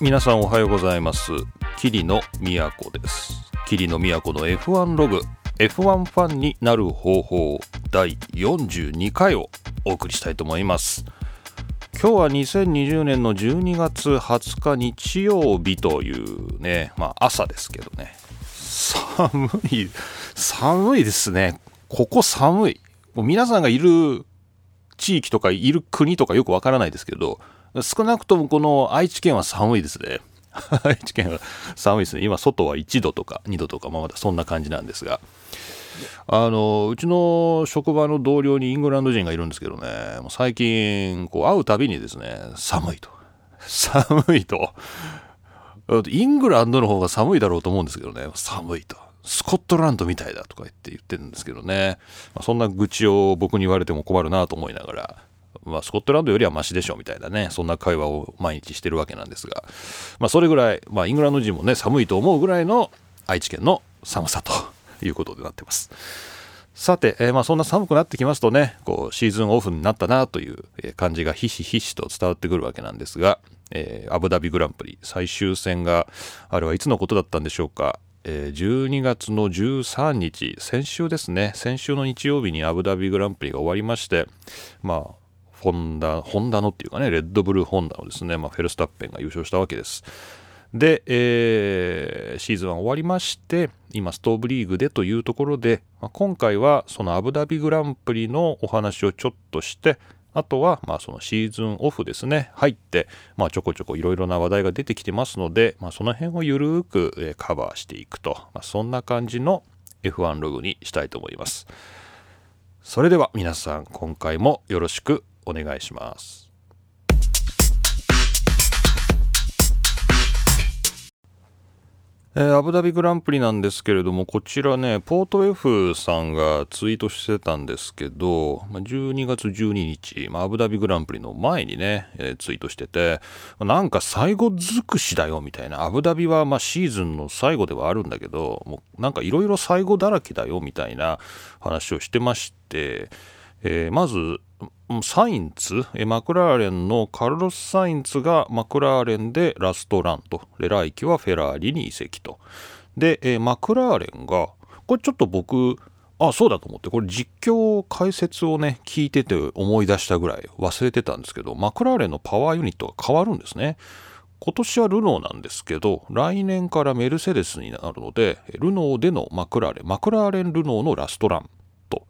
皆さんおはようございます。桐野都です。桐野都の F1 ログ F1 ファンになる方法第42回をお送りしたいと思います。今日は2020年の12月20日日曜日というねまあ朝ですけどね。寒い寒いですね。ここ寒い。皆さんがいる地域とかいる国とかよくわからないですけど少なくともこの愛知県は寒いですね。愛知県は寒いですね。今、外は1度とか2度とか、まあ、まだそんな感じなんですが。あのうちの職場の同僚にイングランド人がいるんですけどね、もう最近こう会うたびにですね、寒いと。寒いと。イングランドの方が寒いだろうと思うんですけどね、寒いと。スコットランドみたいだとか言って言ってるんですけどね、まあ、そんな愚痴を僕に言われても困るなと思いながら、まあ、スコットランドよりはマシでしょみたいなね、そんな会話を毎日してるわけなんですが、まあ、それぐらい、まあ、イングランド人もね、寒いと思うぐらいの愛知県の寒さということでなってます。さて、えー、まあそんな寒くなってきますとね、こうシーズンオフになったなという感じがひしひしと伝わってくるわけなんですが、えー、アブダビグランプリ最終戦があれはいつのことだったんでしょうか、えー、12月の13日先週ですね。先週の日曜日にアブダビグランプリが終わりましてまあホンダ、ホンダのっていうかね、レッドブルホンダのですね、まあ、フェルスタッペンが優勝したわけです。で、えー、シーズンは終わりまして、今、ストーブリーグでというところで、まあ、今回はそのアブダビグランプリのお話をちょっとして、あとは、まあ、そのシーズンオフですね、入って、まあ、ちょこちょこいろいろな話題が出てきてますので、まあ、その辺をゆるーく、えカバーしていくと、まあ、そんな感じの F1 ログにしたいと思います。それでは皆さん、今回もよろしくお願いします。えー、アブダビグランプリなんですけれども、こちらね、ポート F さんがツイートしてたんですけど、12月12日、まあ、アブダビグランプリの前にね、えー、ツイートしてて、なんか最後尽くしだよみたいな、アブダビはまあシーズンの最後ではあるんだけど、もうなんかいろいろ最後だらけだよみたいな話をしてまして、えー、まず、サインツ、マクラーレンのカルロス・サインツがマクラーレンでラストランと、レライキはフェラーリに移籍と。で、マクラーレンが、これちょっと僕、あ、そうだと思って、これ実況解説をね、聞いてて思い出したぐらい忘れてたんですけど、マクラーレンのパワーユニットが変わるんですね。今年はルノーなんですけど、来年からメルセデスになるので、ルノーでのマクラーレン、マクラーレン・ルノーのラストランと。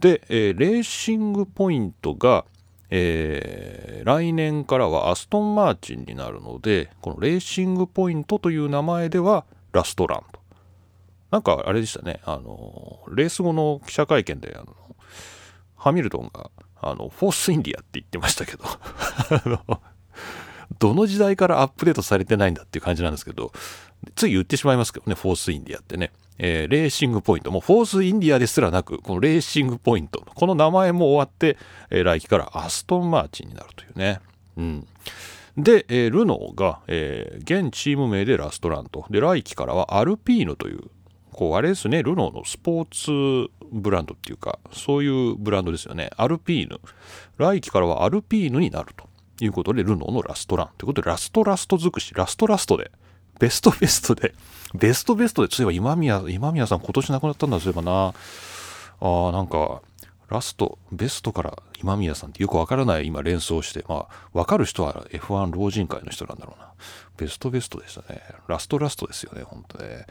で、えー、レーシングポイントが、えー、来年からはアストンマーチンになるので、このレーシングポイントという名前ではラストランと。なんかあれでしたね、あの、レース後の記者会見で、あの、ハミルトンが、あの、フォースインディアって言ってましたけど、どの時代からアップデートされてないんだっていう感じなんですけど、つい言ってしまいますけどね、フォースインディアってね。えー、レーシングポイント、もうフォースインディアですらなく、このレーシングポイント、この名前も終わって、えー、来季からアストンマーチンになるというね。うん。で、えー、ルノーが、えー、現チーム名でラストランと。で、来季からはアルピーヌという、こう、あれですね、ルノーのスポーツブランドっていうか、そういうブランドですよね。アルピーヌ。来季からはアルピーヌになるということで、ルノーのラストランということで、ラストラスト尽くし、ラストラストで、ベストベストで、ベストベストで、そういえば今宮、今宮さん今年亡くなったんだ、そういえばな。ああ、なんか、ラスト、ベストから今宮さんってよくわからない今連想して、まあ、わかる人は F1 老人会の人なんだろうな。ベストベストでしたね。ラストラストですよね、本当ね。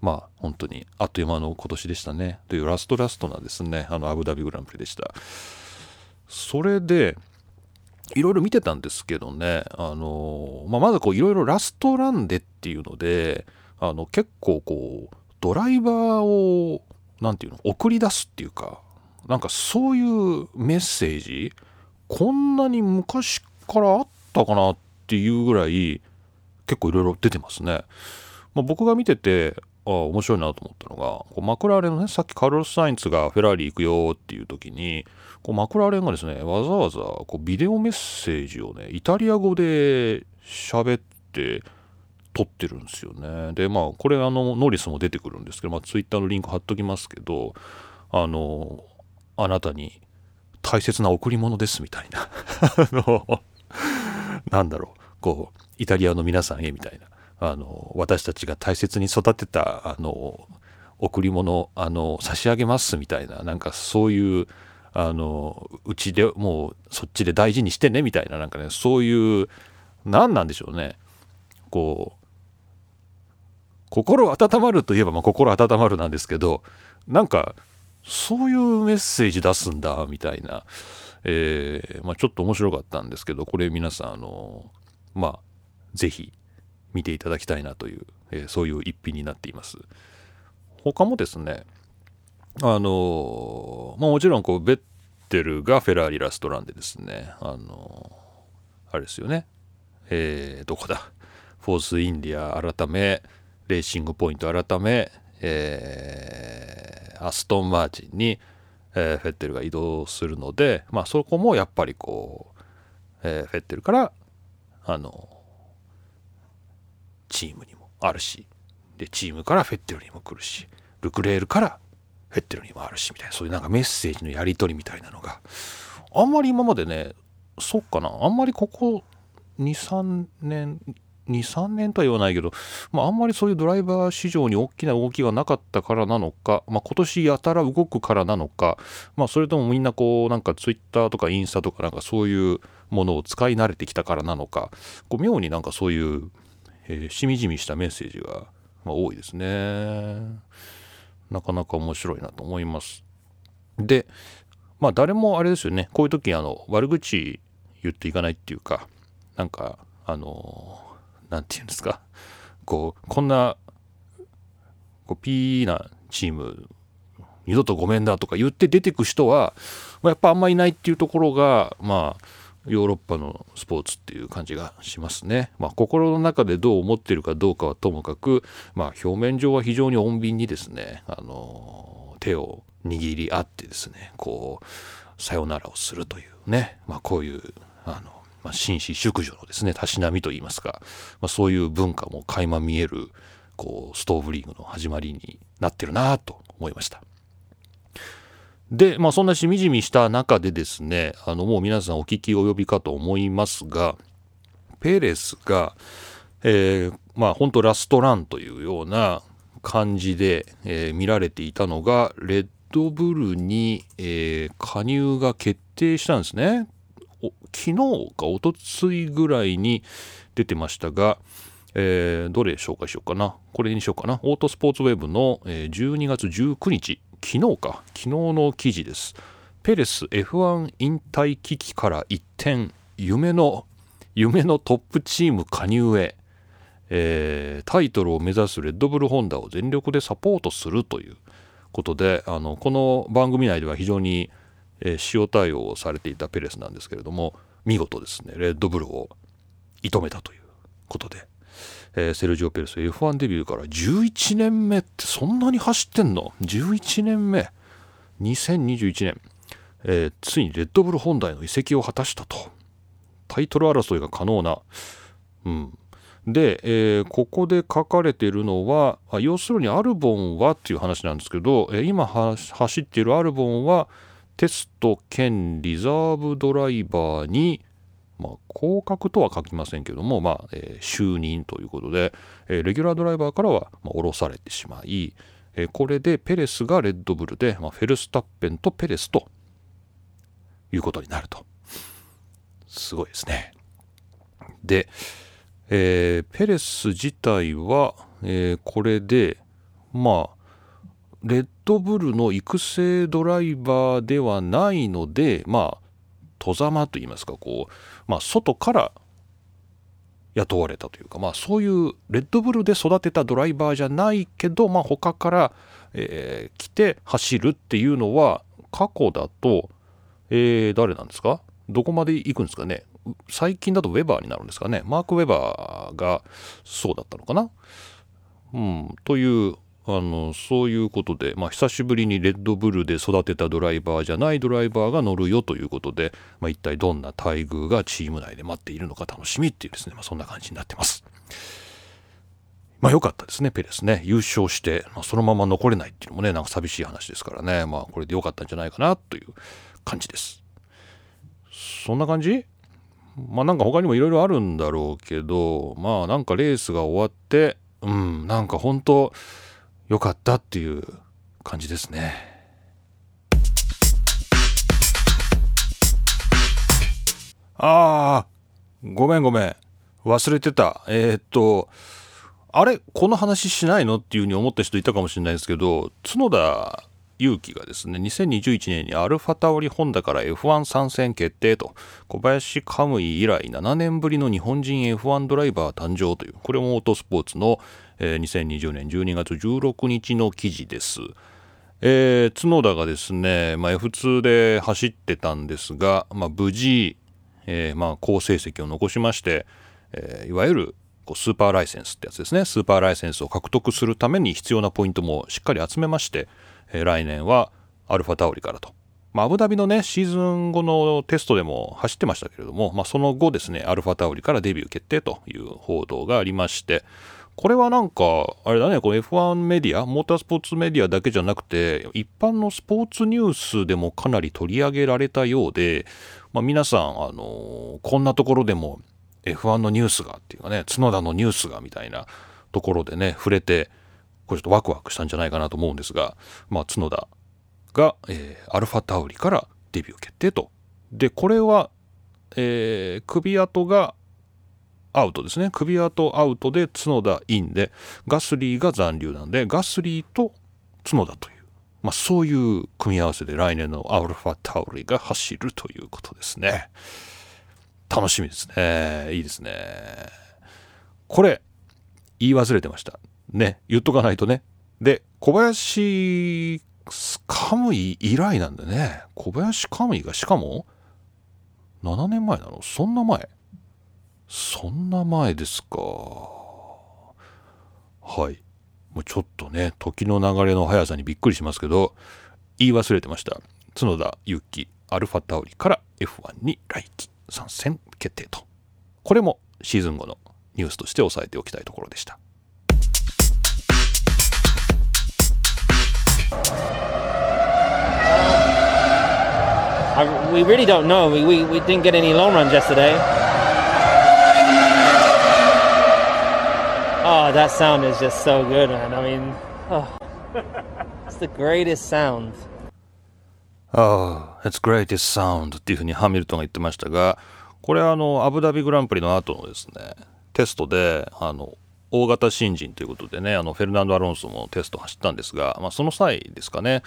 まあ、本当に、あっという間の今年でしたね。というラストラストなですね、あの、アブダビグランプリでした。それで、いろいろ見てたんですけどね、あのまあ、まずこういろいろラストランでっていうので、あの結構こう、ドライバーを、なんていうの、送り出すっていうか、なんかそういうメッセージ、こんなに昔からあったかなっていうぐらい、結構いろいろ出てますね。まあ、僕が見てて、あ面白いなと思ったのがこうマクラーレンのねさっきカルロス・サインツがフェラーリ行くよっていう時にこうマクラーレンがですね。わざわざこうビデオメッセージをねイタリア語で喋って撮ってるんですよね。でまあこれあのノリスも出てくるんですけど、まあ、ツイッターのリンク貼っときますけどあのあなたに大切な贈り物ですみたいな。あのなんだろう。こうイタリアの皆さんへみたいな。あの私たちが大切に育てたあの贈り物あの差し上げますみたいな。なんかそういうあのうちでもうそっちで大事にしてねみたいななんかねそういう何なんでしょうねこう心温まるといえばまあ心温まるなんですけどなんかそういうメッセージ出すんだみたいな、えーまあ、ちょっと面白かったんですけどこれ皆さんあのまあ是非見ていただきたいなという、えー、そういう一品になっています。他もですねあのまあもちろんこうベッテルがフェラーリラストランでですねあのあれですよね。えー、どこだ？フォースインディア改めレーシングポイント改め、えー、アストンマーチンに、えー、フェッテルが移動するのでまあそこもやっぱりこう、えー、フェッテルからあのチームにもあるしでチームからフェッテルにも来るしルクレールからフェッテルにもあるしみたいなそういうなんかメッセージのやり取りみたいなのが。あんまり今までねそっかな。あんまりここ23年23年とは言わないけど、まあ、あんまりそういうドライバー市場に大きな動きがなかったからなのか、まあ、今年やたら動くからなのか、まあ、それともみんなこうなんかツイッターとかインスタとかなんかそういうものを使い慣れてきたからなのかこう妙になんかそういう、えー、しみじみしたメッセージが、まあ、多いですね。なかなか面白いなと思います。でまあ誰もあれですよね。こういう時あの悪口言っていかないっていうかなんかあの何て言うんですか。こうこんなこうピーなチーム二度とごめんだとか言って出てく人は、まあ、やっぱあんまいないっていうところがまあヨーロッパのスポーツっていう感じがしますね。まあ、心の中でどう思ってるかどうかはともかく、まあ、表面上は非常に穏便にですね、あの手を握り合ってですねこうさよならをするというね、まあ、こういうあのまあ、紳士淑女のですねたしなみといいますか、まあ、そういう文化も垣間見えるこうストーブリーグの始まりになってるなと思いました。で、まあ、そんなしみじみした中でですねあのもう皆さんお聞き及びかと思いますがペレスが、えー、まあ本当ラストランというような感じで、えー、見られていたのがレッドブルに、えー、加入が決定したんですね。昨日かおとついぐらいに出てましたが、えー、どれ紹介しようかな。これにしようかな。オートスポーツウェブの12月19日、昨日か、昨日の記事です。ペレス F1 引退危機から一転、夢の、夢のトップチーム加入へ、えー、タイトルを目指すレッドブルホンダを全力でサポートするということで、あのこの番組内では非常にえー、塩対応をされていたペレスなんですけれども見事ですねレッドブルを射止めたということで、えー、セルジオ・ペレス F1 デビューから11年目ってそんなに走ってんの ?11 年目。2021年、えー、ついにレッドブル本体の移籍を果たしたと。タイトル争いが可能な、うん、で、えー、ここで書かれているのは要するにアルボンはっていう話なんですけど、えー、今走っているアルボンはテスト兼リザーブドライバーに、まあ、降格とは書きませんけども、まあえー、就任ということで、えー、レギュラードライバーからは、まあ、降ろされてしまい、えー、これでペレスがレッドブルで、まあ、フェルスタッペンとペレスということになると。すごいですね。で、えー、ペレス自体は、えー、これでまあレッドブルの育成ドライバーではないのでまあ戸ざまといいますかこう、まあ、外から雇われたというか、まあ、そういうレッドブルで育てたドライバーじゃないけど、まあ、他から、えー、来て走るっていうのは過去だと、えー、誰なんですか？どこまで行くんですかね？最近だとウェバーになるんですかね？マーク・ウェバーがそうだったのかな？うん、というあのそういうことで、まあ、久しぶりにレッドブルで育てたドライバーじゃないドライバーが乗るよということで、まあ、一体どんな待遇がチーム内で待っているのか楽しみっていうですね、まあ、そんな感じになってます。まあ良かったですね、ペレスね。優勝して、まあ、そのまま残れないっていうのもね、なんか寂しい話ですからね、まあこれで良かったんじゃないかなという感じです。そんな感じ？まあなんか他にもいろいろあるんだろうけどまあなんかレースが終わってうんなんか本当良かったっていう感じですね。ああごめんごめん忘れてたえー、っとあれこの話しないのっていうふうに思った人いたかもしれないですけど角田勇気がですね2021年にアルファタオリホンダから F1 参戦決定と小林カムイ以来7年ぶりの日本人 F1 ドライバー誕生というこれもオートスポーツの、えー、2020年12月16日の記事です。えー、角田がですね、まあ、F2 で走ってたんですが、まあ、無事、えー、まあ好成績を残しまして、えー、いわゆるこうスーパーライセンスってやつですねスーパーライセンスを獲得するために必要なポイントもしっかり集めまして、えー、来年はアルファタオリからと。まあ、アブダビのねシーズン後のテストでも走ってましたけれども、まあ、その後ですねアルファタオリからデビュー決定という報道がありましてこれはなんかあれだねこの F1 メディアモータースポーツメディアだけじゃなくて一般のスポーツニュースでもかなり取り上げられたようで、まあ、皆さん、あのこんなところでも F1 のニュースがっていうかね角田のニュースがみたいなところでね触れてこれちょっとワクワクしたんじゃないかなと思うんですが、まあ、角田が、えー、アルファタウリからデビュー決定と。でこれは、えー、首跡がアウトですね首跡アウトで角田インでガスリーが残留なんでガスリーと角田という、まあ、そういう組み合わせで来年のアルファタウリが走るということですね。楽しみですね。いいですね。これ、言い忘れてました。ね、言っとかないとね。で、小林カムイ以来なんでね、小林カムイがしかも、7年前なの？そんな前そんな前ですか。はい。もうちょっとね、時の流れの速さにびっくりしますけど、言い忘れてました。角田祐希、アルファタオリから F1 に来季。参戦決定とこれもシーズン後のニュースとして押さえておきたいところでした。I, we really don't know. We, we, we didn't get any long runs yesterday. Oh, that sound is just so good, man. I mean, oh, it's the greatest sound. Oh, it's greatest sound っていうふうにハミルトンが言ってましたが、これはあの、アブダビグランプリの後のですね、テストで、あの、大型新人ということでね、あの、フェルナンド・アロンソもテスト走ったんですが、まあ、その際ですかね、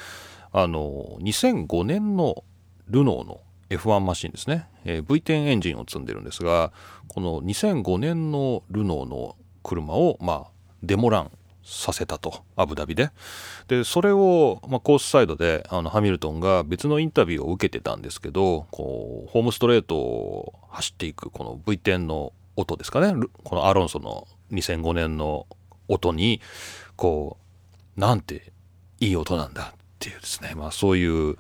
あの、2005年のルノーの F1 マシンですね、えー、V10 エンジンを積んでるんですが、この2005年のルノーの車を、まあ、デモランさせたとアブダビで。でそれを、まあ、コースサイドであのハミルトンが別のインタビューを受けてたんですけどこうホームストレートを走っていくこの V10 の音ですかね。このアロンソの2005年の音にこうなんていい音なんだっていうですね、まあ、そういう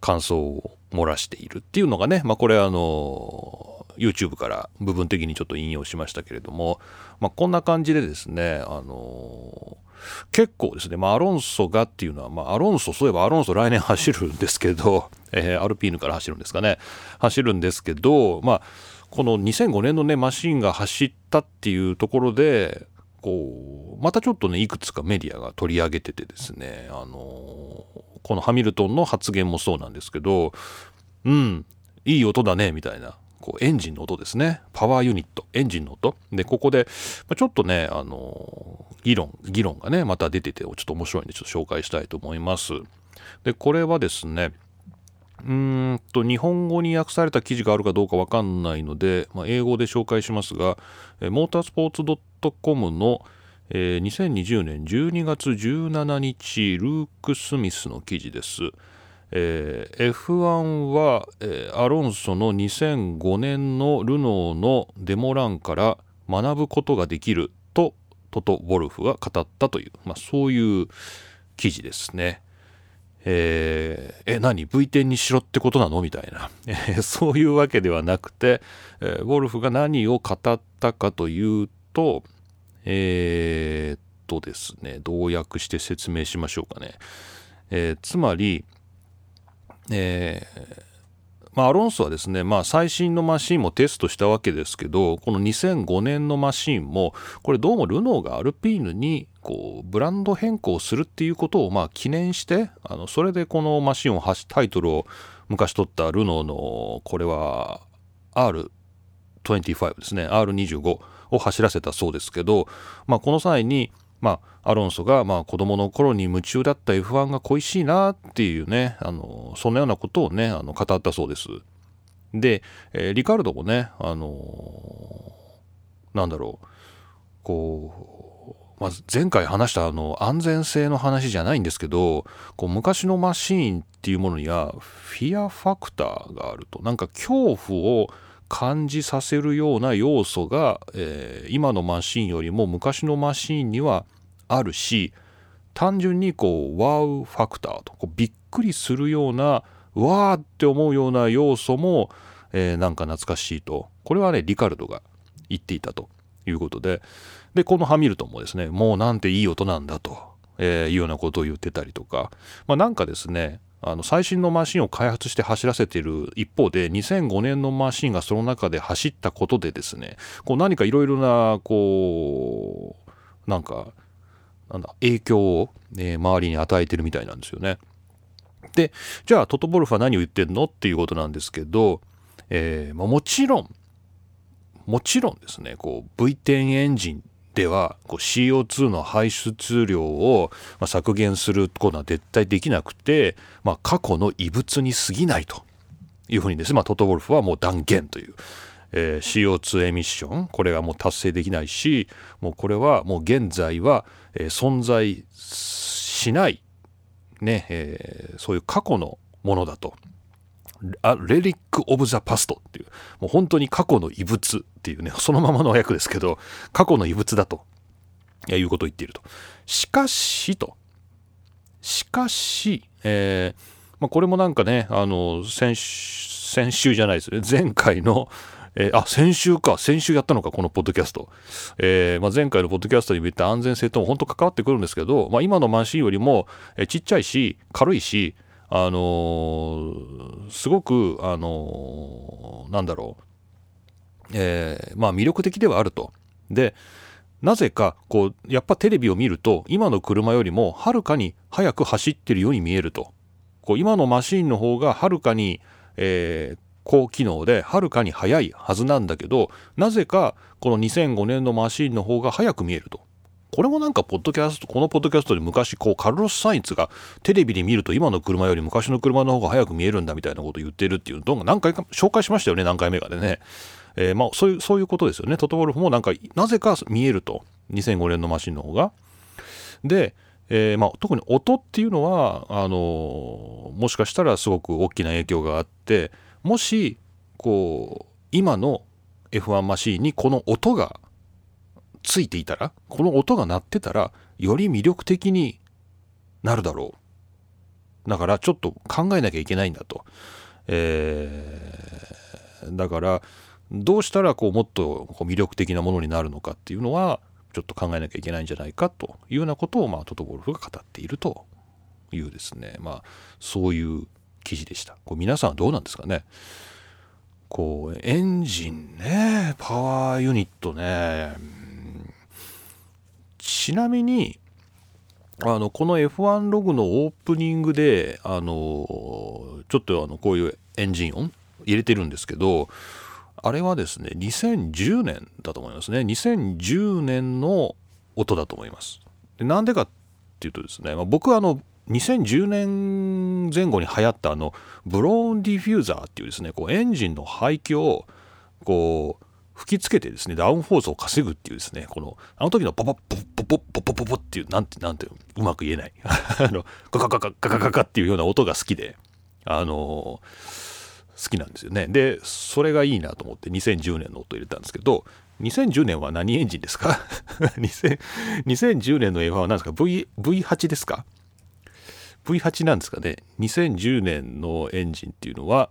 感想を漏らしているっていうのがね、まあ、これあの YouTube から部分的にちょっと引用しましたけれども、まあ、こんな感じでですね、あのー、結構ですね、まあ、アロンソがっていうのは、まあ、アロンソ、そういえばアロンソ来年走るんですけど、えー、アルピーヌから走るんですかね、走るんですけど、まあ、この2005年のね、マシンが走ったっていうところで、こう、またちょっとね、いくつかメディアが取り上げててですね、あの、このハミルトンの発言もそうなんですけど、うん、いい音だね、みたいな。こうエンジンの音ですね。パワーユニット、エンジンの音。で、ここで、まちょっとね、あの議論、議論がね、また出てて、ちょっと面白いんで、ちょっと紹介したいと思います。で、これはですね、うんと日本語に訳された記事があるかどうかわかんないので、まあ、英語で紹介しますが、モータースポーツ .com の、えー、2020年12月17日ルーク・スミスの記事です。えー、F1 は、えー、アロンソの2005年のルノーのデモランから学ぶことができるとトト・ウォルフが語ったという、まあ、そういう記事ですね。えー、え、何 ?V10 にしろってことなの？みたいな、そういうわけではなくて、えー、ウォルフが何を語ったかというと、えー、っとですね、どう訳して説明しましょうかね。えー、つまり、えー、まあ、アロンソはですね、まあ、最新のマシンもテストしたわけですけどこの2005年のマシンもこれどうもルノーがアルピーヌにこうブランド変更するっていうことをまあ記念してあのそれでこのマシンをタイトルを昔取ったルノーのこれは R25 ですね R25 を走らせたそうですけど、まあ、この際にまあ、アロンソがまあ子供の頃に夢中だった F1 が恋しいなっていうねあのそんなようなことをねあの語ったそうです。で、えー、リカルドもねあのー、なんだろうこう、まず前回話したあの安全性の話じゃないんですけどこう昔のマシーンっていうものにはフィアファクターがあるとなんか恐怖を感じさせるような要素が、えー、今のマシンよりも昔のマシンにはあるし単純にこうワウファクターとこうびっくりするようなわーって思うような要素も、えー、なんか懐かしいと。これはねリカルドが言っていたということで。でこのハミルトンもですねもうなんていい音なんだと、えー、いうようなことを言ってたりとか、まあ、なんかですねあの最新のマシンを開発して走らせている一方で2005年のマシンがその中で走ったことでですねこう何かいろいろなこうなんかなんだ影響を、ね、周りに与えてるみたいなんですよね。でじゃあトトボルフは何を言ってんのっていうことなんですけど、えーま、もちろんもちろんですねこう V10 エンジンではこう CO2 の排出量を削減することは絶対できなくて、まあ、過去の異物に過ぎないというふうにですね、まあ、トトウォルフはもう断言という、えー、CO2 エミッション。これがもう達成できないしもうこれはもう現在は、え、存在しないね、えー、そういう過去のものだと。レリック・オブ・ザ・パストっていう、もう本当に過去の遺物っていうね、そのままの訳ですけど、過去の遺物だということを言っていると。しかしと、しかし、えーまあ、これもなんかね、あの先先週じゃないですね、前回の、えー、あ、先週か、先週やったのか、このポッドキャスト。えーまあ、前回のポッドキャストに言った安全性とも本当関わってくるんですけど、まあ、今のマシンよりも、え、ちっちゃいし、軽いし、あのー、すごく、あのー、なんだろう、えー、まあ魅力的ではあると。で、なぜか、こう、やっぱテレビを見ると、今の車よりもはるかに速く走ってるように見えると。こう今のマシンの方がはるかに、えー、高機能ではるかに速いはずなんだけど、なぜかこの2005年のマシンの方が速く見えると。これもなんかポッドキャストこのポッドキャストで昔こうカルロス・サインツがテレビで見ると今の車より昔の車の方が速く見えるんだみたいなことを言ってるっていうのを何回か紹介しましたよね何回目かでね、えー、まあそういうそういうことですよね。トトウルフもなんかなぜか見えると2005年のマシンの方が。で、えー、まあ、特に音っていうのはあのもしかしたらすごく大きな影響があってもしこう今の F1 マシーンにこの音がついていたらこの音が鳴ってたらより魅力的になるだろう。だからちょっと考えなきゃいけないんだと、えー、だからどうしたらこうもっとこう魅力的なものになるのかっていうのはちょっと考えなきゃいけないんじゃないかというようなことを、まあ、トトゴルフが語っているというですね。まあそういう記事でした。こう皆さんはどうなんですかね。こうエンジンねパワーユニットね。ちなみにあのこの F1 ログのオープニングであのちょっとあのこういうエンジン音入れてるんですけどあれはですね2010年だと思いますね。2010年の音だと思います。でなんでかっていうとですね、まあ、僕はあの2010年前後に流行ったあのブローンディフューザーっていうですねこうエンジンの排気をこう吹きつけてですね、ダウンフォースを稼ぐっていうですね、この、あの時のポポッポッポポッポポポポっていう、なんて、なんて、うまく言えない。あの、ガカガカガカガカっていうような音が好きで、あの、好きなんですよね。で、それがいいなと思って2010年の音入れたんですけど、2010年は何エンジンですか？2010年の F1 は何ですか？V ?V8 ですか ?V8 なんですかね ?2010 年のエンジンっていうのは、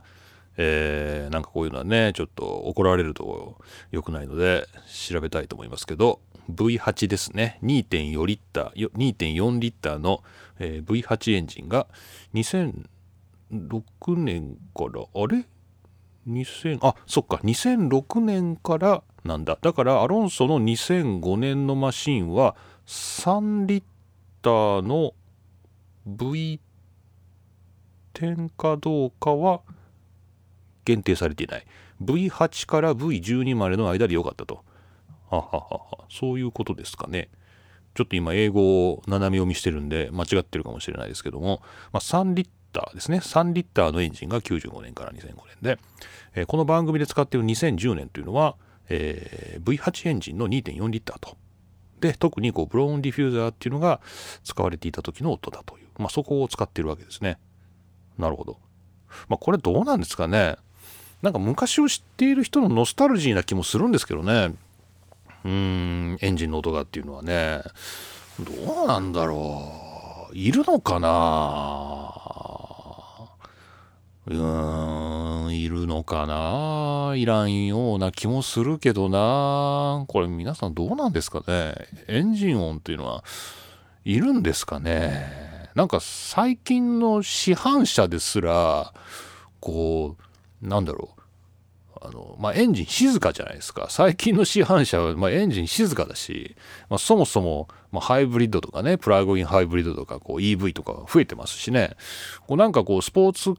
えー、なんかこういうのはねちょっと怒られると良くないので調べたいと思いますけど V8 ですね。2.4リッター2.4リッターの、えー、V8 エンジンが2006年からあれ？2000あそっか。2006年からなんだ。だからアロンソの2005年のマシンは3リッターの V10 かどうかは限定されていない。V8 から V12 までの間でよかったと。はははは。そういうことですかね。ちょっと今英語を斜め読みしてるんで間違ってるかもしれないですけども、まあ、3リッターですね。3リッターのエンジンが95年から2005年で、えー、この番組で使っている2010年というのは、えー、V8 エンジンの2.4リッターと。で特にこうブローンディフューザーっていうのが使われていた時の音だという、まあ、そこを使っているわけですね。なるほど、まあ、これどうなんですかね。なんか昔を知っている人のノスタルジーな気もするんですけどね。うーんエンジンの音がっていうのはね。どうなんだろう。いるのかな。うーんいるのかな。いらんような気もするけどな。これ皆さんどうなんですかね。エンジン音っていうのはいるんですかね。なんか最近の市販車ですらこうなんだろうあの、まあ、エンジン静かじゃないですか。最近の市販車は、まあ、エンジン静かだし、まあ、そもそも、ま、ハイブリッドとかね、プラグインハイブリッドとか、こう EV とか増えてますしね、こうなんかこう、スポーツっ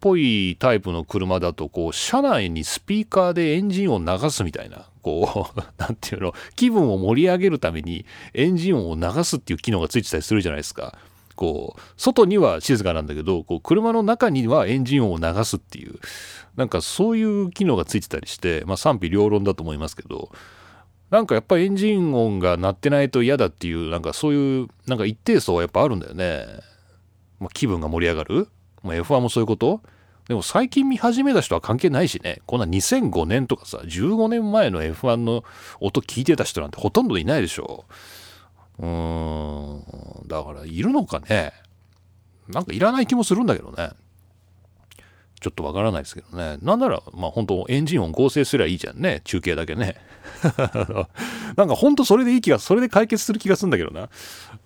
ぽいタイプの車だと、こう、車内にスピーカーでエンジン音流すみたいな、こう、なんていうの、気分を盛り上げるためにエンジン音を流すっていう機能がついてたりするじゃないですか。こう外には静かなんだけどこう車の中にはエンジン音を流すっていうなんかそういう機能がついてたりして、まあ、賛否両論だと思いますけどなんかやっぱりエンジン音が鳴ってないと嫌だっていうなんかそういうなんか一定層はやっぱあるんだよね、まあ、気分が盛り上がる、まあ、F1 もそういうこと。でも最近見始めた人は関係ないしね。こんな2005年とかさ15年前の F1 の音聞いてた人なんてほとんどいないでしょ。うーんだからいるのかねなんかいらない気もするんだけどねちょっとわからないですけどね。なんなら、まあ本当エンジン音合成すりゃいいじゃんね。中継だけね。なんか本当それでいい気が、それで解決する気がするんだけどな。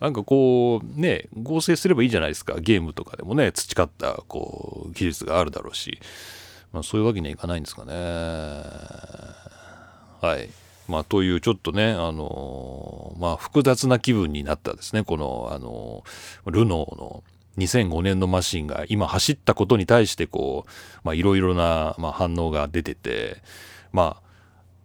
なんかこう、ね、合成すればいいじゃないですか。ゲームとかでもね、培った、こう、技術があるだろうし。まあそういうわけにはいかないんですかね。はい。まあ、というちょっとね、あのまあ、複雑な気分になったですね、この、あのルノーの2005年のマシンが今走ったことに対してこう、いろいろな、まあ、反応が出てて、まあ、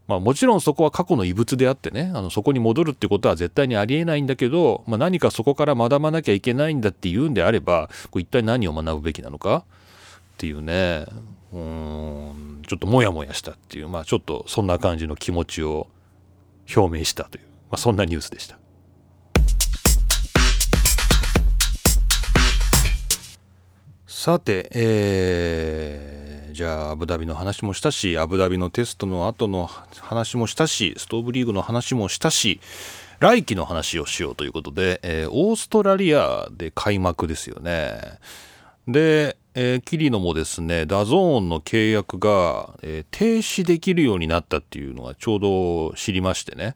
まあもちろんそこは過去の遺物であってね、あのそこに戻るってことは絶対にありえないんだけど、まあ、何かそこから学ばなきゃいけないんだっていうんであれば、こ一体何を学ぶべきなのかっていうね、うん、ちょっとモヤモヤしたっていう、まあちょっとそんな感じの気持ちを表明したという、まあそんなニュースでした。さて、えー、じゃあアブダビの話もしたしアブダビのテストの後の話もしたしストーブリーグの話もしたし来季の話をしようということで、えー、オーストラリアで開幕ですよね。で、えー、キリノもですね、 DAZN の契約が、えー、停止できるようになったっていうのがちょうど知りましてね、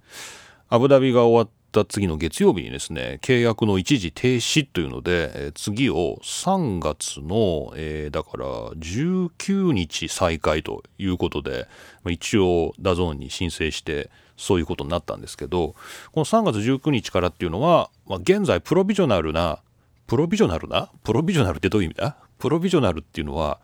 アブダビが終わった次の月曜日にですね、契約の一時停止というので、えー、次を3月の、えー、だから19日再開ということで、一応 DAZN に申請してそういうことになったんですけど、この3月19日からっていうのは、まあ、現在 provisional な、プロビジョナルな？プロビジョナルってどういう意味だ？プロビジョナルっていうのは、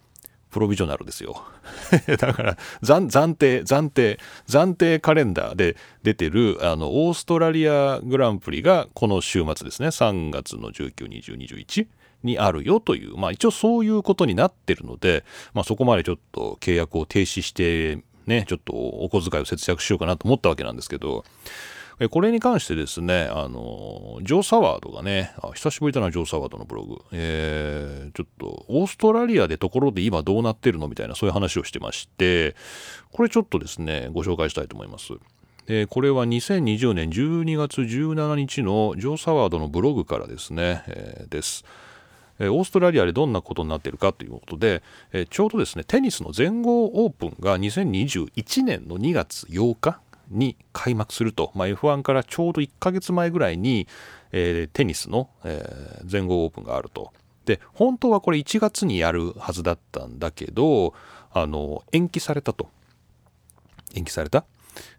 プロビジョナルですよ。だから暫定、暫定、暫定カレンダーで出てるあのオーストラリアグランプリがこの週末ですね、3月の19、20、21にあるよという、まあ一応そういうことになってるので、まあそこまでちょっと契約を停止して、ね、ちょっとお小遣いを節約しようかなと思ったわけなんですけど、えこれに関してですね、あの、ジョー・サワードがね、久しぶりだな、ジョー・サワードのブログ。えー、ちょっと、オーストラリアでところで今どうなってるのみたいな、そういう話をしてまして、これちょっとですね、ご紹介したいと思います。えこれは2020年12月17日のジョー・サワードのブログからですね、えー、です。オーストラリアでどんなことになっているかということで、えちょうどですね、テニスの全豪オープンが2021年の2月8日に開幕すると、まあ、F1 からちょうど1ヶ月前ぐらいに、えー、テニスの、えー、全豪オープンがあると。で本当はこれ1月にやるはずだったんだけどあの延期されたと。延期された？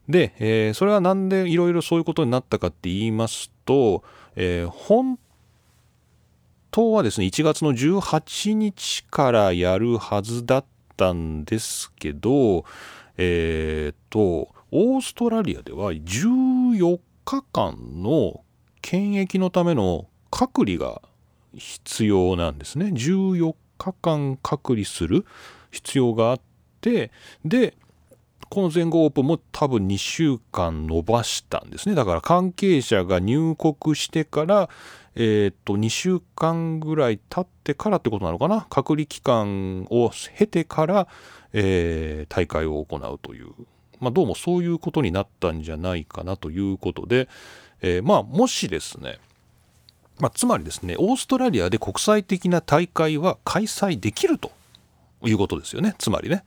で、えー、それはなんでいろいろそういうことになったかって言いますと、えー、本当はですね1月の18日からやるはずだったんですけどえっ、とオーストラリアでは14日間の検疫のための隔離が必要なんですね。14日間隔離する必要があってでこの全豪オープンも多分2週間延ばしたんですね。だから関係者が入国してからえー、っと2週間ぐらい経ってからってことなのかな？隔離期間を経てから、えー、大会を行うという、まあ、どうもそういうことになったんじゃないかなということで、えー、まあもしですねまあ、つまりですねオーストラリアで国際的な大会は開催できるということですよね。つまりね。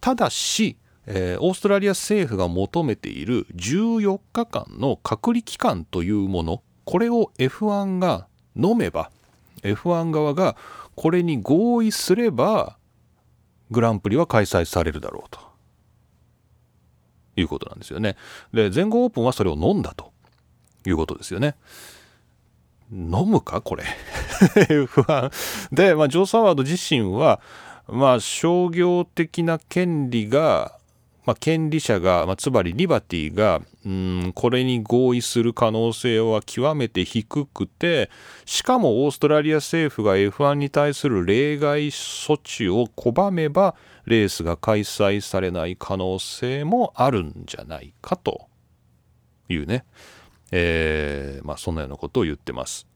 ただし、えー、オーストラリア政府が求めている14日間の隔離期間というものこれを F1 が飲めば F1 側がこれに合意すればグランプリは開催されるだろうと。いうことなんですよね。で全豪オープンはそれを飲んだということですよね。飲むか？これ F1 で、まあ、ジョー・サワード自身は、まあ、商業的な権利が、まあ、権利者が、まあ、つまりリバティがうんこれに合意する可能性は極めて低くてしかもオーストラリア政府が F1 に対する例外措置を拒めばレースが開催されない可能性もあるんじゃないかというね。えー、まあ、そんなようなことを言ってます。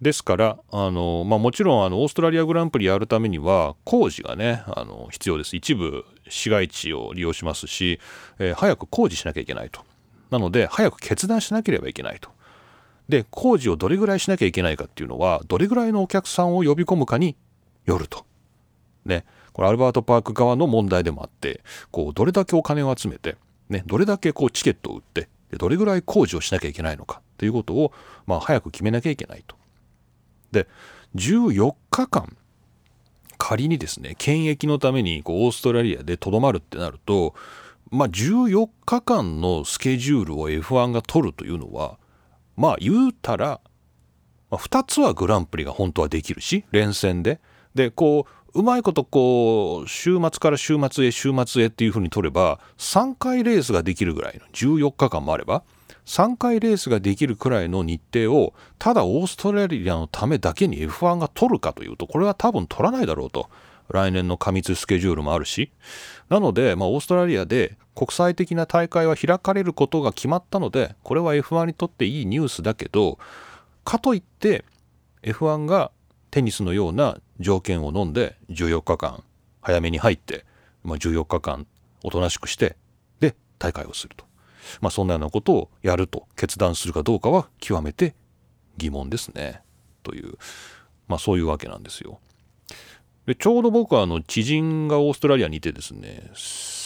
ですからあの、まあ、もちろんあのオーストラリアグランプリやるためには工事がねあの必要です。一部市街地を利用しますし、えー、早く工事しなきゃいけないと。なので早く決断しなければいけないと。で工事をどれぐらいしなきゃいけないかっていうのはどれぐらいのお客さんを呼び込むかによると。ね。これアルバートパーク側の問題でもあってこうどれだけお金を集めて、ね、どれだけこうチケットを売ってでどれぐらい工事をしなきゃいけないのかということを、まあ、早く決めなきゃいけないと。で14日間仮にですね検疫のためにこうオーストラリアでとどまるってなると、まあ、14日間のスケジュールを F1 が取るというのはまあ言うたら、まあ、2つはグランプリが本当はできるし連戦ででこううまいことこう週末から週末へ週末へっていうふうに取れば3回レースができるぐらいの14日間もあれば3回レースができるくらいの日程をただオーストラリアのためだけに F1 が取るかというとこれは多分取らないだろうと。来年の過密スケジュールもあるし。なので、まあ、オーストラリアで国際的な大会は開かれることが決まったのでこれは F1 にとっていいニュースだけどかといって F1 がテニスのような条件を飲んで14日間早めに入って、まあ、14日間おとなしくしてで大会をすると、まあ、そんなようなことをやると決断するかどうかは極めて疑問ですねという、まあ、そういうわけなんですよ。でちょうど僕はあの知人がオーストラリアにいてですね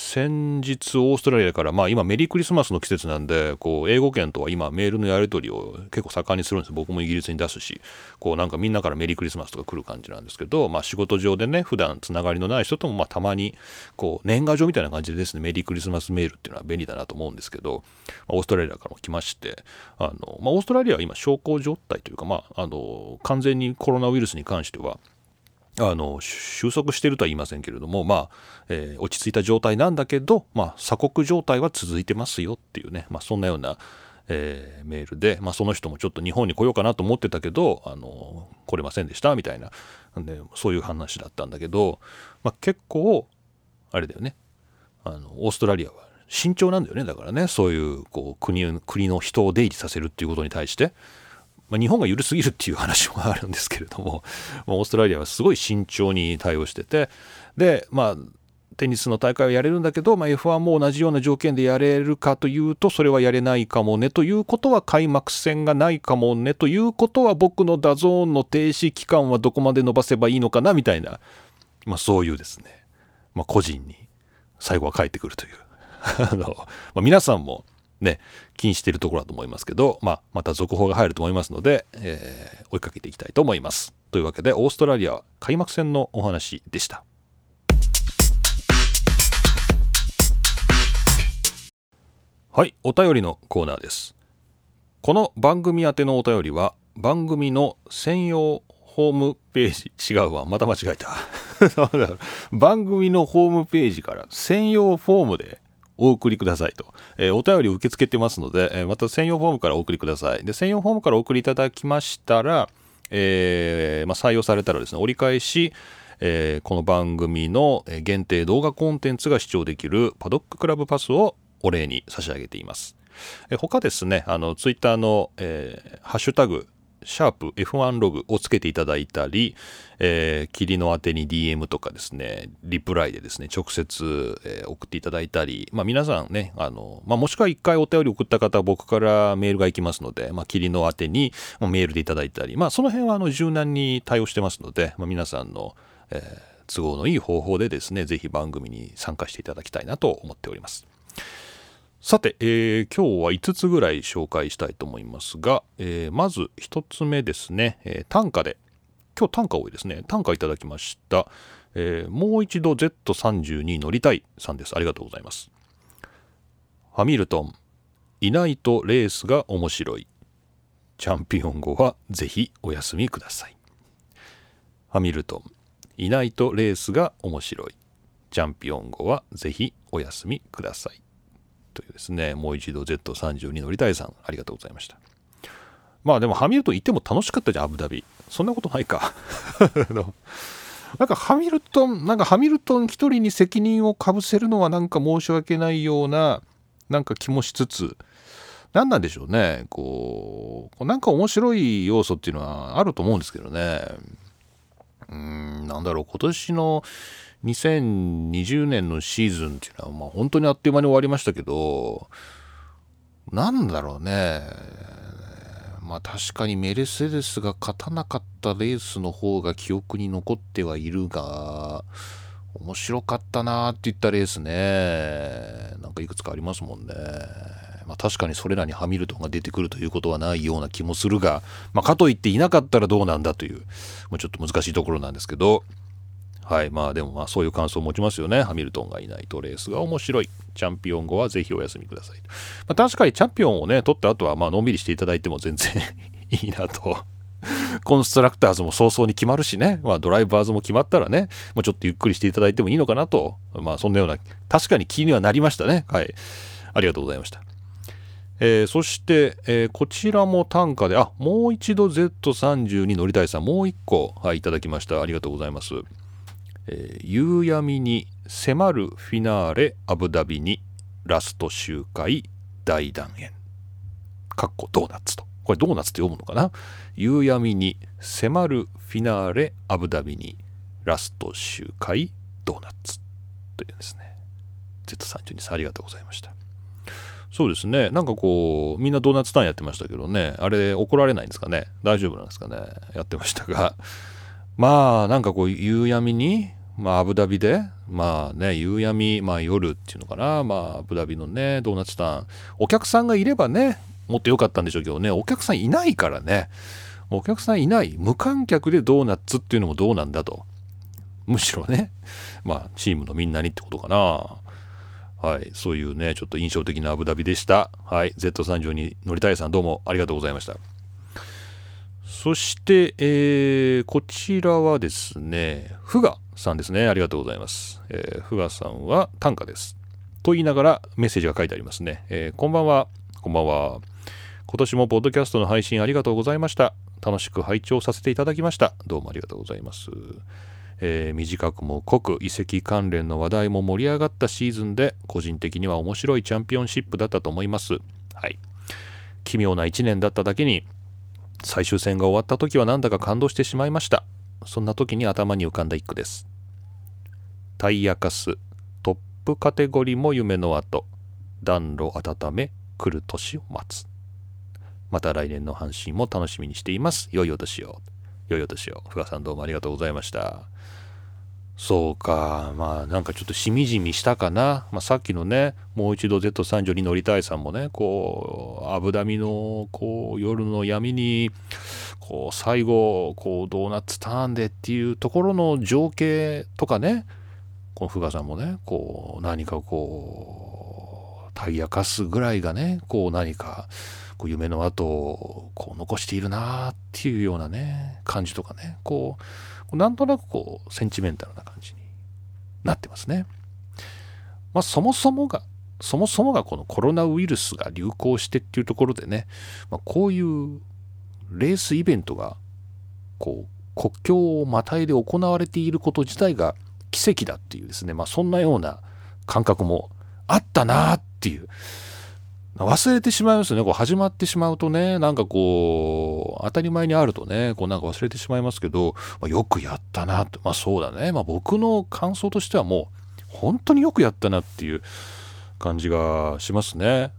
先日オーストラリアから、まあ今メリークリスマスの季節なんで、こう英語圏とは今メールのやり取りを結構盛んにするんです。僕もイギリスに出すし、こうなんかみんなからメリークリスマスとか来る感じなんですけど、まあ仕事上でね、普段つながりのない人ともまあたまにこう年賀状みたいな感じでですね、メリークリスマスメールっていうのは便利だなと思うんですけど、まあ、オーストラリアからも来まして、あの、まあオーストラリアは今小康状態というか、まああの、完全にコロナウイルスに関しては、あの収束しているとは言いませんけれども、まあえー、落ち着いた状態なんだけど、まあ、鎖国状態は続いてますよっていうね、まあ、そんなような、えー、メールで、まあ、その人もちょっと日本に来ようかなと思ってたけどあの来れませんでしたみたいな。でそういう話だったんだけど、まあ、結構あれだよね。あのオーストラリアは慎重なんだよね。だからねそういうこう国国の人を出入りさせるっていうことに対して。まあ、日本が緩すぎるっていう話もあるんですけれども、オーストラリアはすごい慎重に対応しててでまあテニスの大会はやれるんだけど、まあ、F1 も同じような条件でやれるかというとそれはやれないかもねということは開幕戦がないかもねということは僕の DAZN の停止期間はどこまで伸ばせばいいのかなみたいな、まあ、そういうですね、まあ、個人に最後は返ってくるという。あの、ま、皆さんもね、気にしているところだと思いますけど、まあ、また続報が入ると思いますので、えー、追いかけていきたいと思います。というわけで、オーストラリア開幕戦のお話でした。はい、お便りのコーナーです。この番組宛てのお便りは、番組の専用ホームページ、違うわ、また間違えた。番組のホームページから専用フォームでお送りくださいと、えーお便りを受け付けてますので、えーまた専用フォームからお送りくださいで専用フォームからお送りいただきましたら、えーまあ、採用されたらですね折り返しえこの番組の限定動画コンテンツが視聴できるパドッククラブパスをお礼に差し上げています。え他ですね、あの、ツイッターの、えーハッシュタグ、シャープ F1 ログをつけていただいたり、えー、霧の宛てに DM とかですね、リプライでですね、直接、えー送っていただいたり、まあ皆さんね、あの、まあもしくは一回お便り送った方は僕からメールが行きますので、まあ霧の宛てにメールでいただいたり、まあその辺はあの柔軟に対応してますので、まあ皆さんの、えー都合のいい方法でですね、ぜひ番組に参加していただきたいなと思っております。さて、えー今日は5つぐらい紹介したいと思いますが、えーまず1つ目ですね、えー単価で。今日単価多いですね。単価いただきました、えーもう一度 Z32 乗りたいさんです。ありがとうございます。ハミルトン。いないとレースが面白い。チャンピオン後はぜひお休みください。ハミルトン。いないとレースが面白い。チャンピオン後はぜひお休みください。というですねもう一度 Z32 乗りたいさんありがとうございました。まあでもハミルトン行っても楽しかったじゃんアブダビ。そんなことないか。あのなんかハミルトンなんかハミルトン一人に責任をかぶせるのはなんか申し訳ないようななんか気もしつつ何なんでしょうね。こうなんか面白い要素っていうのはあると思うんですけどね。うんなんだろう今年の2020年のシーズンっていうのは、まあ、本当にあっという間に終わりましたけどなんだろうねまあ確かにメルセデスが勝たなかったレースの方が記憶に残ってはいるが面白かったなって言ったレースねなんかいくつかありますもんね。まあ、確かにそれらにハミルトンが出てくるということはないような気もするが、まあ、かといっていなかったらどうなんだという、もうちょっと難しいところなんですけど、はい、まあでもまあそういう感想を持ちますよね。ハミルトンがいないとレースが面白い。チャンピオン後はぜひお休みください。まあ、確かにチャンピオンをね、取った後はまあのんびりしていただいても全然 いいなと。コンストラクターズも早々に決まるしね、まあ、ドライバーズも決まったらね、もうちょっとゆっくりしていただいてもいいのかなと、まあそんなような、確かに気にはなりましたね。はい。ありがとうございました。えーそして、えーこちらも単価で、あ、もう一度 Z32 乗りたいさん、もう一個、はい、いただきました。ありがとうございます。えー夕闇に迫るフィナーレアブダビにラスト周回大団円。かっこドーナツと。これドーナツって読むのかな？夕闇に迫るフィナーレアブダビにラスト周回ドーナツというですね。Z32 さんありがとうございました。そうですね。なんかこう、みんなドーナツターンやってましたけどね。あれ怒られないんですかね？大丈夫なんですかね？やってましたが。まあ、なんかこう、夕闇に、まあ、アブダビで、まあね、夕闇、まあ夜っていうのかな。まあ、アブダビのね、ドーナツターン。お客さんがいればね、もっと良かったんでしょうけどね、お客さんいないからね。お客さんいない。無観客でドーナツっていうのもどうなんだと。むしろね、まあ、チームのみんなにってことかな。はい、そういうね、ちょっと印象的なアブダビでした。はい、Z30 に乗りたいさんどうもありがとうございました。そして、えーこちらはですね、フガさんですね。ありがとうございます。えー、フガさんは短歌です。と言いながらメッセージが書いてありますね。えーこんばんは。こんばんは。今年もポッドキャストの配信ありがとうございました。楽しく拝聴させていただきました。どうもありがとうございます。えー短くも濃く遺跡関連の話題も盛り上がったシーズンで個人的には面白いチャンピオンシップだったと思います。はい。奇妙な一年だっただけに最終戦が終わった時はなんだか感動してしまいました。そんな時に頭に浮かんだ一句です。タイヤカストップカテゴリーも夢の後暖炉温め来る年を待つ。また来年の阪神も楽しみにしています。良いお年を。良いお年を。ふがさんどうもありがとうございました。そうか。まあなんかちょっとしみじみしたかな。まあさっきのね、もう一度 Z30 に乗りたいさんもね、こう、アブダビのこう夜の闇に、こう最後、こうドーナツターンでっていうところの情景とかね、このふがさんもね、こう何かこう、タイヤカスぐらいがねこう何かこう夢の跡をこう残しているなっていうようなね感じとかねこうなんとなくこうセンチメンタルな感じになってますね。まあ、そもそもがそもそもがこのコロナウイルスが流行してっていうところでね、まあ、こういうレースイベントがこう国境をまたいで行われていること自体が奇跡だっていうですね、まあ、そんなような感覚もあったなっていう忘れてしまいますよねこう始まってしまうとねなんかこう当たり前にあるとねこうなんか忘れてしまいますけど、まあ、よくやったなとまあそうだね、まあ、僕の感想としてはもう本当によくやったなっていう感じがしますね。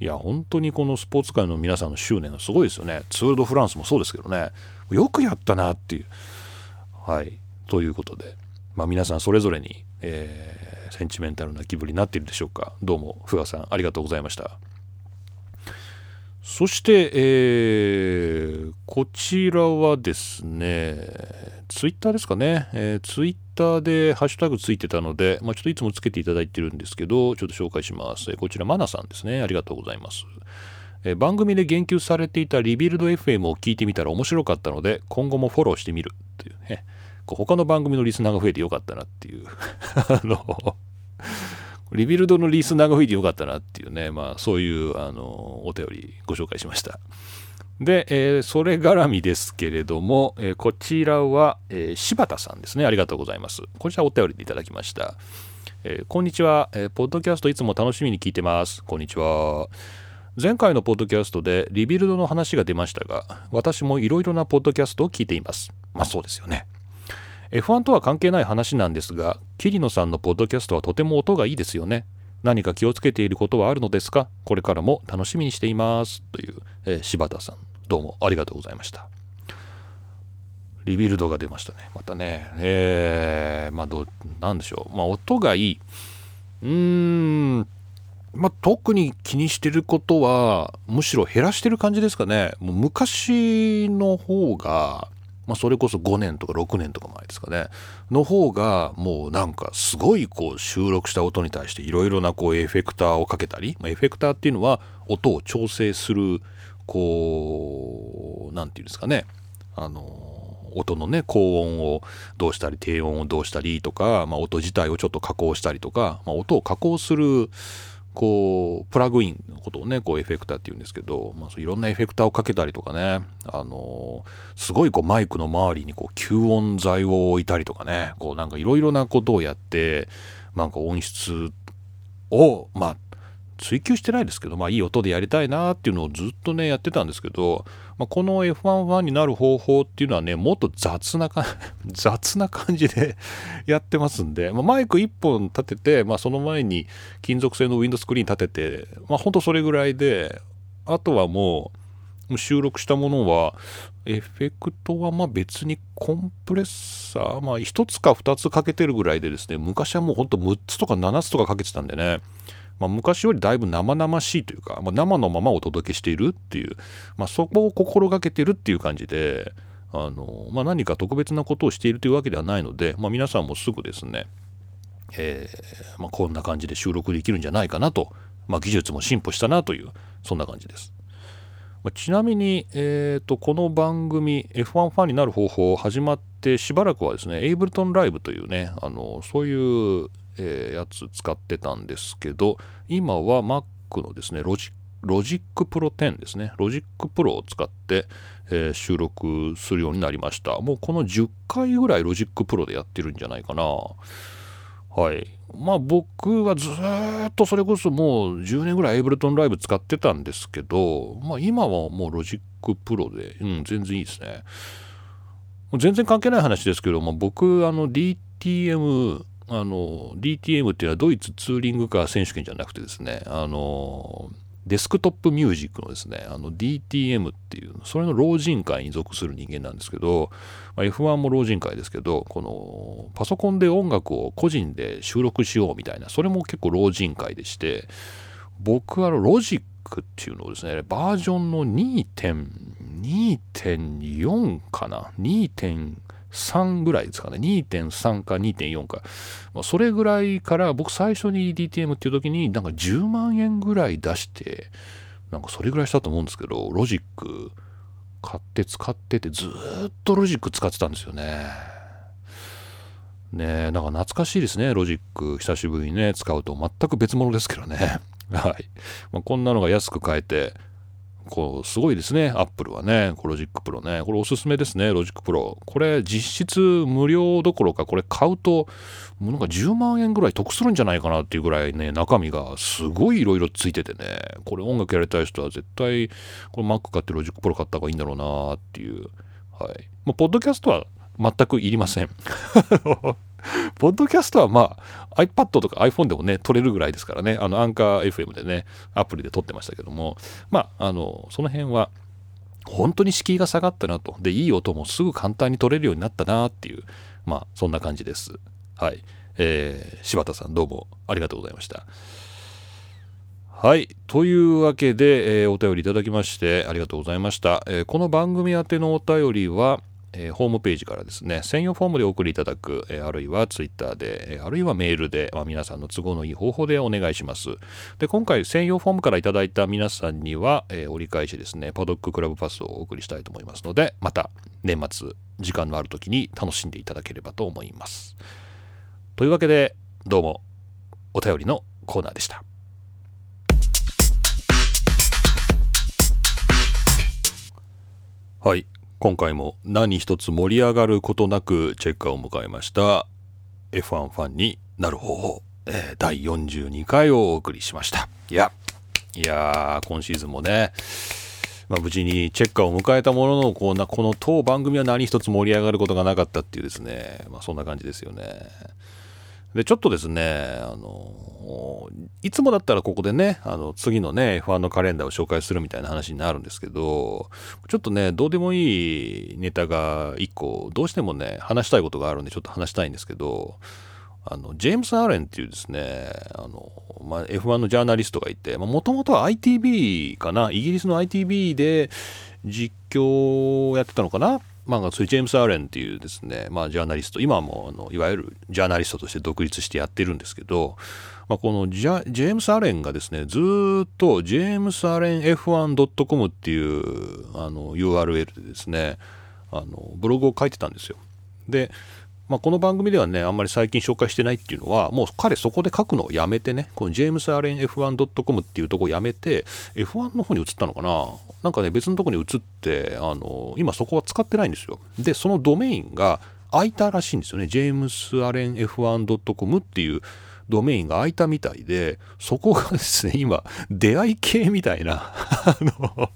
いや、本当にこのスポーツ界の皆さんの執念がすごいですよね。ツール・ド・フランスもそうですけどね。よくやったなっていう。はい。ということで、まあ、皆さんそれぞれに、えー、センチメンタルな気分になっているでしょうか。どうも、ふがさん、ありがとうございました。そして、えー、こちらはですね、ツイッターですかね、えー、ツイッターでハッシュタグついてたので、まあ、ちょっといつもつけていただいてるんですけど、ちょっと紹介します。こちら、マナさんですね。ありがとうございます。え番組で言及されていたリビルド FM を聞いてみたら面白かったので、今後もフォローしてみるっていうね。こう他の番組のリスナーが増えてよかったなっていう あの Rebuild のリスナーが増えてよかったなっていうね、まあそういうあのお便りご紹介しました。で、えー、それ絡みですけれども、えー、こちらは、えー、柴田さんですね。ありがとうございます。こちらお便りでいただきました。えこんにちは、えポッドキャストいつも楽しみに聞いてます。こんにちは。前回のポッドキャストで Rebuild の話が出ましたが、私もいろいろなポッドキャストを聞いています。まあそうですよね。F1 とは関係ない話なんですが、桐野さんのポッドキャストはとても音がいいですよね。何か気をつけていることはあるのですか？これからも楽しみにしています。という、えー、柴田さん。どうもありがとうございました。 Rebuild が出ましたね。またね。えー、まあど、なんでしょう。まあ音がいい。うーん。まあ、特に気にしてることはむしろ減らしてる感じですかね。もう昔の方がまあ、それこそ5年とか6年とか前ですかね。の方がもうなんかすごいこう収録した音に対していろいろなこうエフェクターをかけたり、まあ、エフェクターっていうのは音を調整するこう何て言うんですかね。あの音のね高音をどうしたり低音をどうしたりとか、まあ、音自体をちょっと加工したりとか、まあ、音を加工するこうプラグインのことをねこうエフェクターっていうんですけど、まあ、いろんなエフェクターをかけたりとかねあのすごいこうマイクの周りにこう吸音材を置いたりとかねこうなんかいろいろなことをやってなんか音質をまあ追求してないですけど、まあいい音でやりたいなっていうのをずっとね、やってたんですけど、まあ、この F1 ファンになる方法っていうのはね、もっと雑なか、雑な感じで やってますんで、まあ、マイク1本立てて、まあその前に金属製のウィンドスクリーン立てて、まあほんとそれぐらいで、あとはもう収録したものは、エフェクトはま別にコンプレッサー、まあ1つか2つかけてるぐらいでですね、昔はもうほんと6つとか7つとかかけてたんでね、まあ、昔よりだいぶ生々しいというか、まあ、生のままお届けしているっていう、まあ、そこを心がけてるっていう感じであの、まあ、何か特別なことをしているというわけではないので、まあ、皆さんもすぐですね、えー、まあ、こんな感じで収録できるんじゃないかなと、ま、技術も進歩したなというそんな感じです。ま、ちなみに、えーと、この番組 F1 ファンになる方法始まってしばらくはですねエイブルトンライブというねあのそういうえー、やつ使ってたんですけど今は Mac のですねロジ Logic Pro 10ですね。 Logic Pro を使って、えー、収録するようになりました。もうこの10回ぐらい Logic Pro でやってるんじゃないかな。はい。まあ僕はずっとそれこそもう10年ぐらい Ableton Live 使ってたんですけど、まあ今はもう Logic Pro で、うん、全然いいですね。全然関係ない話ですけど、まあ、僕あの DTM あの DTM っていうのはドイツツーリングカー選手権じゃなくてですねあのデスクトップミュージックのですねあの DTM っていうそれの老人会に属する人間なんですけど、まあ、F1 も老人会ですけどこのパソコンで音楽を個人で収録しようみたいなそれも結構老人会でして僕はロジックっていうのをですねバージョンの2.2.4かな？2.4 3ぐらいですかね。2.3か2.4か、まあ、それぐらいから僕最初に DTM っていう時になんか10万円ぐらい出してなんかそれぐらいしたと思うんですけどロジック買って使っててずっとロジック使ってたんですよね。ねえなんか懐かしいですね。ロジック久しぶりにね使うと。全く別物ですけどね。はい、まあ、こんなのが安く買えてこうすごいですね。アップルはね。 Logic Pro ね。これおすすめですね。 Logic Pro これ実質無料どころかこれ買うともうなんか10万円ぐらい得するんじゃないかなっていうぐらいね中身がすごいいろいろついててね。これ音楽やりたい人は絶対これ Mac 買って Logic Pro 買った方がいいんだろうなっていう。はい。まあポッドキャストは全くいりません。ポッドキャストはまあ iPad とか iPhone でもね、撮れるぐらいですからね、あのアンカー FM でね、アプリで撮ってましたけども、まあ、あの、その辺は本当に敷居が下がったなと。で、いい音もすぐ簡単に撮れるようになったなっていう、まあ、そんな感じです。はい。えー、柴田さんどうもありがとうございました。はい。というわけで、えー、お便りいただきましてありがとうございました。えー、この番組宛てのお便りは、えー、ホームページからですね、専用フォームでお送りいただく、えー、あるいはツイッターで、えー、あるいはメールで、まあ、皆さんの都合のいい方法でお願いします。で、今回専用フォームからいただいた皆さんには、え折り返しですね、パドッククラブパスをお送りしたいと思いますので、また年末、時間のある時に楽しんでいただければと思います。というわけで、どうも、お便りのコーナーでした。はい。今回も何一つ盛り上がることなくチェッカーを迎えました F1 ファンになる方法、えー、第42回をお送りしましたいやいや今シーズンもねまあ、無事にチェッカーを迎えたもののこうなこの当番組は何一つ盛り上がることがなかったっていうですね、まあ、そんな感じですよね。で、ちょっとですね、あの、いつもだったらここでね、あの、次のね、F1 のカレンダーを紹介するみたいな話になるんですけど、ちょっとね、どうでもいいネタが1個、どうしてもね、話したいことがあるんで、ちょっと話したいんですけど、あの、ジェームス・アーレンっていうですね、あの、まあ、F1 のジャーナリストがいて、もともとは ITV かな、イギリスの ITV で実況をやってたのかなまあ、そういうジェームス・アーレンっていうですね、まあ、ジャーナリスト今もあのいわゆるジャーナリストとして独立してやってるんですけど、まあ、このジャジェームス・アレンがですねずっとジェームス・アレン F1.com っていうあの URL でですねあのブログを書いてたんですよ。でまあ、この番組ではね、あんまり最近紹介してないっていうのは、もう彼そこで書くのをやめてね、このジェームス・アレン F1.com っていうとこをやめて、F1 の方に移ったのかな？なんかね、別のとこに移って、あの、今そこは使ってないんですよ。で、そのドメインが開いたらしいんですよね。ジェームス・アレン F1.com っていうドメインが開いたみたいで、そこがですね、今、出会い系みたいな、あの、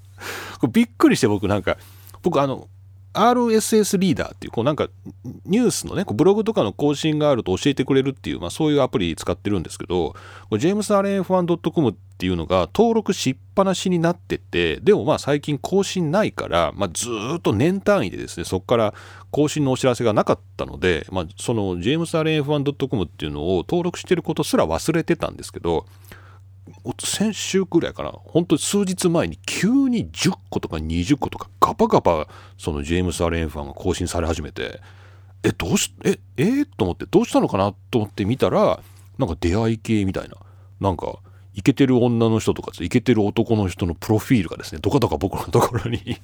びっくりして僕なんか、僕あの、RSS リーダーっていう、こうなんかニュースのね、ブログとかの更新があると教えてくれるっていう、まあそういうアプリ使ってるんですけど、ジェームス・アレン F1.com っていうのが登録しっぱなしになってて、でもまあ最近更新ないから、まあずっと年単位でですね、そこから更新のお知らせがなかったので、まあそのジェームス・アレン F1.com っていうのを登録してることすら忘れてたんですけど、先週くらいかな。本当に数日前に急に10個とか20個とかガバガバそのジェームス・アレンファンが更新され始めてえどうしええ？ー、と思ってどうしたのかなと思って見たらなんか出会い系みたいな。なんかイケてる女の人とかイケてる男の人のプロフィールがですねどかどか僕のところに 流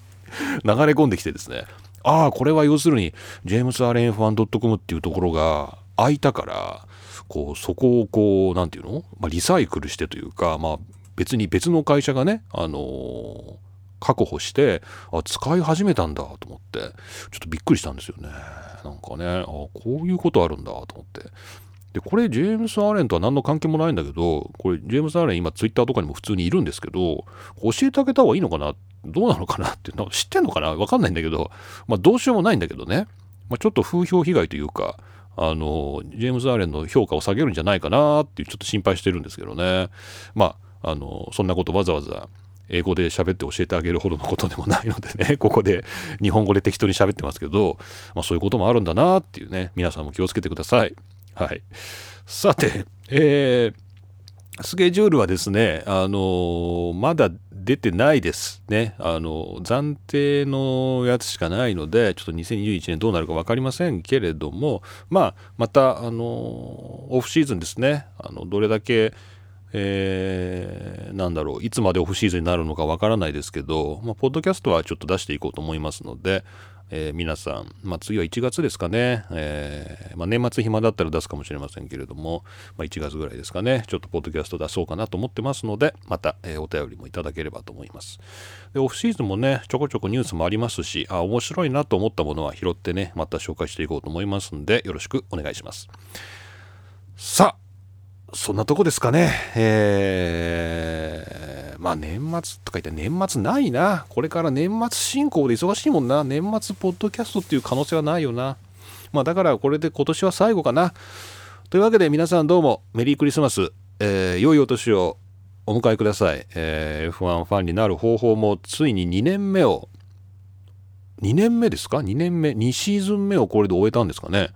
れ込んできてですね。ああこれは要するにジェームス・アレンファン .com っていうところが空いたからこうそこをこう何て言うの、まあ、リサイクルしてというか、まあ、別に別の会社がね、あのー、確保してあ使い始めたんだと思ってちょっとびっくりしたんですよね。なんかねあこういうことあるんだと思って。でこれジェームス・アーレンとは何の関係もないんだけどこれジェームス・アーレン今ツイッターとかにも普通にいるんですけど教えてあげた方がいいのかな？どうなのかな？って知ってんのかな？分かんないんだけどまあどうしようもないんだけどね、まあ、ちょっと風評被害というかあのジェームズ・アーレンの評価を下げるんじゃないかなっていうちょっと心配してるんですけどね。まああのそんなことわざわざ英語で喋って教えてあげるほどのことでもないのでね。ここで日本語で適当に喋ってますけど、まあ、そういうこともあるんだなっていうね。皆さんも気をつけてください。はい。さてえースケジュールはですね、あのまだ出てないですね。あの暫定のやつしかないので、ちょっと2021年どうなるか分かりませんけれども、まあ、また、あのオフシーズンですね、あのどれだけ、えー、なんだろう、いつまでオフシーズンになるのかわからないですけど、まあ、ポッドキャストはちょっと出していこうと思いますので、えー、皆さん、まあ、次は1月ですかね、えー、まあ、年末暇だったら出すかもしれませんけれども、まあ、1月ぐらいですかね、ちょっとポッドキャスト出そうかなと思ってますので、また、えー、お便りもいただければと思います。で、オフシーズンもね、ちょこちょこニュースもありますし、あ、面白いなと思ったものは拾ってね、また紹介していこうと思いますんで、よろしくお願いします。さあ、そんなとこですかね。えー、まあ年末とか言って年末ないな。これから年末進行で忙しいもんな。年末ポッドキャストっていう可能性はないよな。まあだからこれで今年は最後かな。というわけで皆さんどうもメリークリスマス、えー、良いお年をお迎えください。えー、F1 ファンになる方法もついに2年目を、2年目ですか ?2 年目、2シーズン目をこれで終えたんですかね。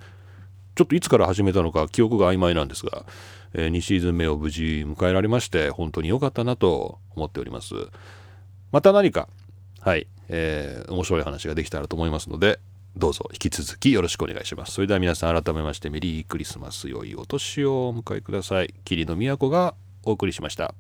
ちょっといつから始めたのか記憶が曖昧なんですが、え2シーズン目を無事迎えられまして本当に良かったなと思っております。また何かはい、えー、面白い話ができたらと思いますのでどうぞ引き続きよろしくお願いします。それでは皆さん改めましてメリークリスマス良いお年をお迎えください。霧の都がお送りしました。